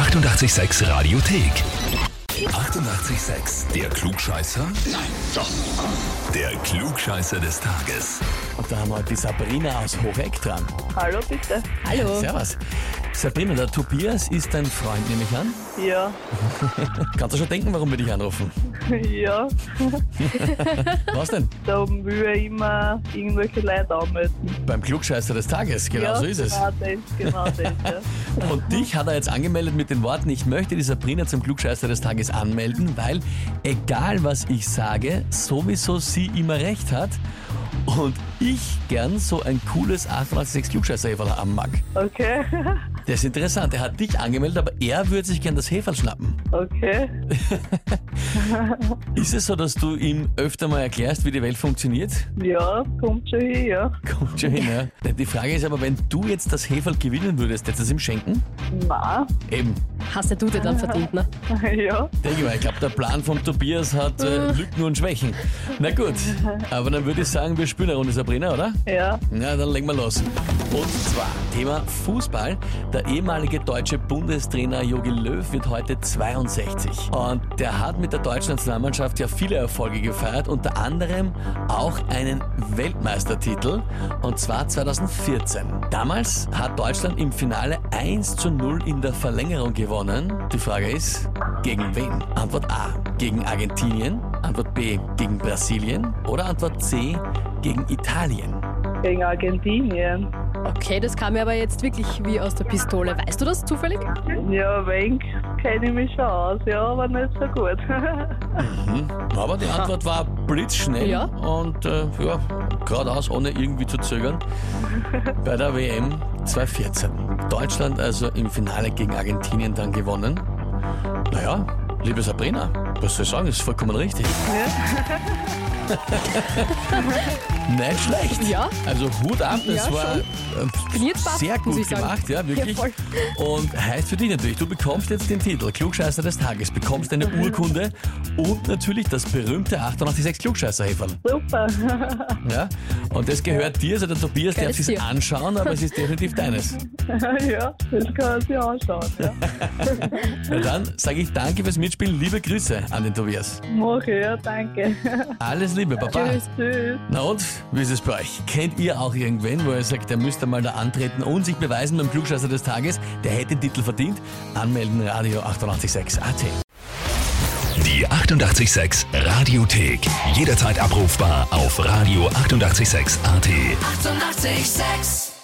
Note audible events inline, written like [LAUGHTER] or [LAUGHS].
886 Radiothek. 88,6. Der Klugscheißer? Nein, doch. Der Klugscheißer des Tages. Und da haben wir heute die Sabrina aus Hocheck dran. Hallo, bitte. Hallo. Servus. Sabrina, der Tobias ist dein Freund, nehme ich an. Ja, [LAUGHS] Kannst du schon denken, warum wir dich anrufen? [LAUGHS] ja. [LAUGHS] Was denn? Da will er immer irgendwelche Leute anmelden. Beim Klugscheißer des Tages, genau ja, so ist es. Genau das, genau das, ja. Und dich hat er jetzt angemeldet mit den Worten, ich möchte die Sabrina zum Klugscheißer des Tages anmelden, weil egal was ich sage, sowieso sie immer recht hat und ich gern so ein cooles 886 klugscheißer am mag. Okay, Das ist interessant, er hat dich angemeldet, aber er würde sich gern das Heferl schnappen. okay. [LAUGHS] Ist es so, dass du ihm öfter mal erklärst, wie die Welt funktioniert? Ja, kommt schon hin, ja. Kommt schon hin, ja. Die Frage ist aber, wenn du jetzt das Heferl gewinnen würdest, hättest du es ihm schenken? Nein, Eben. Hast ja du dir dann verdient, ne? [LAUGHS] ja. Denke mal, ich glaube, der Plan von Tobias hat äh, Lücken und Schwächen. Na gut, [LAUGHS] aber dann würde ich sagen, wir spielen eine Runde Sabrina, oder? Ja, Na, dann legen wir los. Und zwar Thema Fußball. Der ehemalige deutsche Bundestrainer Jogi Löw wird heute 62. Und der hat mit der deutschen Nationalmannschaft ja viele Erfolge gefeiert, unter anderem auch einen Weltmeistertitel, und zwar 2014. Damals hat Deutschland im Finale 1 zu 0 in der Verlängerung gewonnen. Die Frage ist, gegen wen? Antwort A, gegen Argentinien. Antwort B, gegen Brasilien. Oder Antwort C, gegen Italien. gegen Argentinien. Okay, das kam mir aber jetzt wirklich wie aus der Pistole. Weißt du das zufällig? Ja, wenig kenne ich mich schon aus, ja, aber nicht so gut. Aber die Antwort war blitzschnell Ja. und äh, ja, geradeaus, ohne irgendwie zu zögern. Bei der WM 2014. Deutschland also im Finale gegen Argentinien dann gewonnen. Naja, liebe Sabrina, was soll ich sagen, ist vollkommen richtig. [LAUGHS] Nicht schlecht. Ja. Also Hut ab, das Ja, war Bin äh, baff, sehr muss gut ich sagen. gemacht, ja, wirklich. Ja, und heißt für dich natürlich, du bekommst jetzt den Titel Klugscheißer des Tages, bekommst eine Urkunde und natürlich das berühmte 886 klugscheißer -Häferl. Super. [LAUGHS] Ja? Und das gehört dir, also der Tobias darf Gehört sich dir. anschauen, aber es ist definitiv deines. [LAUGHS] ja, das kann man sich anschauen, ja. [LAUGHS] Na dann sage ich danke fürs Mitspielen, liebe Grüße an den Tobias. Mach ich, ja, danke. Alles Liebe, Baba. Tschüss. Tschüss. Na und, wie ist es bei euch? Kennt ihr auch irgendwen, wo ihr sagt, der müsste mal da antreten und sich beweisen beim Klugscheißer des Tages? Der hätte den Titel verdient? Anmelden, Radio 886 AT. Die 88,6 Radiothek. Jederzeit abrufbar auf radio886.at. 88,6. Eighty-eight, sex.